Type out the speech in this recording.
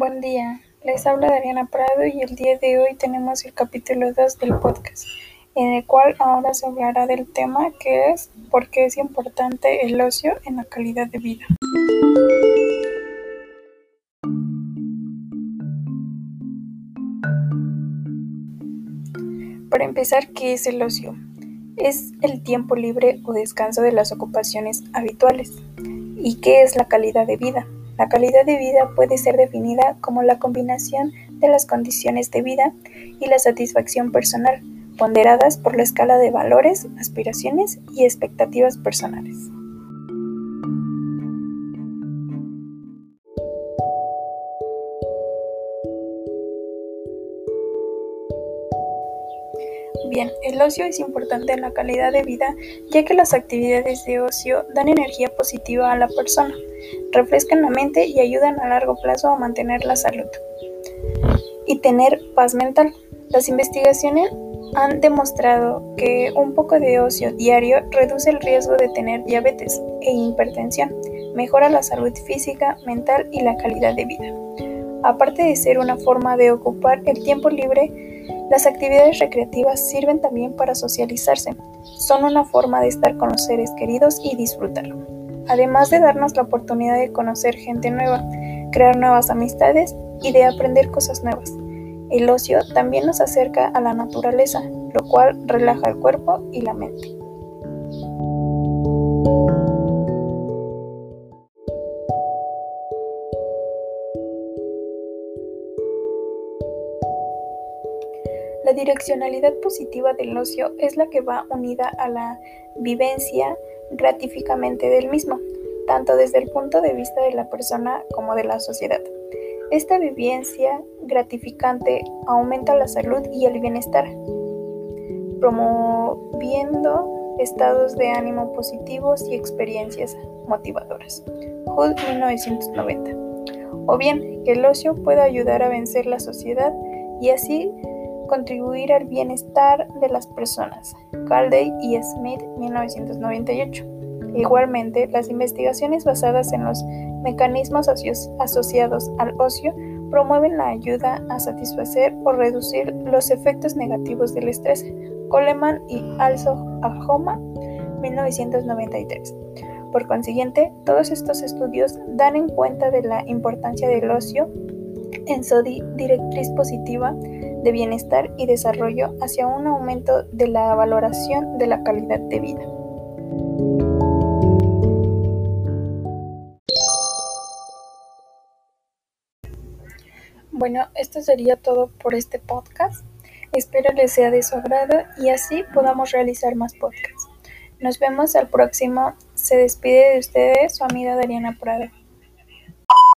Buen día, les habla Dariana Prado y el día de hoy tenemos el capítulo 2 del podcast, en el cual ahora se hablará del tema que es ¿por qué es importante el ocio en la calidad de vida? Para empezar, ¿qué es el ocio? Es el tiempo libre o descanso de las ocupaciones habituales. ¿Y qué es la calidad de vida? La calidad de vida puede ser definida como la combinación de las condiciones de vida y la satisfacción personal, ponderadas por la escala de valores, aspiraciones y expectativas personales. Bien, el ocio es importante en la calidad de vida ya que las actividades de ocio dan energía positiva a la persona, refrescan la mente y ayudan a largo plazo a mantener la salud y tener paz mental. Las investigaciones han demostrado que un poco de ocio diario reduce el riesgo de tener diabetes e hipertensión, mejora la salud física, mental y la calidad de vida. Aparte de ser una forma de ocupar el tiempo libre, las actividades recreativas sirven también para socializarse. Son una forma de estar con los seres queridos y disfrutarlo. Además de darnos la oportunidad de conocer gente nueva, crear nuevas amistades y de aprender cosas nuevas. El ocio también nos acerca a la naturaleza, lo cual relaja el cuerpo y la mente. La direccionalidad positiva del ocio es la que va unida a la vivencia gratificamente del mismo, tanto desde el punto de vista de la persona como de la sociedad. Esta vivencia gratificante aumenta la salud y el bienestar, promoviendo estados de ánimo positivos y experiencias motivadoras. Hood 1990. O bien, el ocio puede ayudar a vencer la sociedad y así contribuir al bienestar de las personas. Calday y Smith, 1998. Igualmente, las investigaciones basadas en los mecanismos asociados al ocio promueven la ayuda a satisfacer o reducir los efectos negativos del estrés. Coleman y Also Ajoma, 1993. Por consiguiente, todos estos estudios dan en cuenta de la importancia del ocio en su directriz positiva de bienestar y desarrollo hacia un aumento de la valoración de la calidad de vida. Bueno, esto sería todo por este podcast. Espero les sea de su agrado y así podamos realizar más podcasts. Nos vemos al próximo. Se despide de ustedes su amiga Dariana Prada.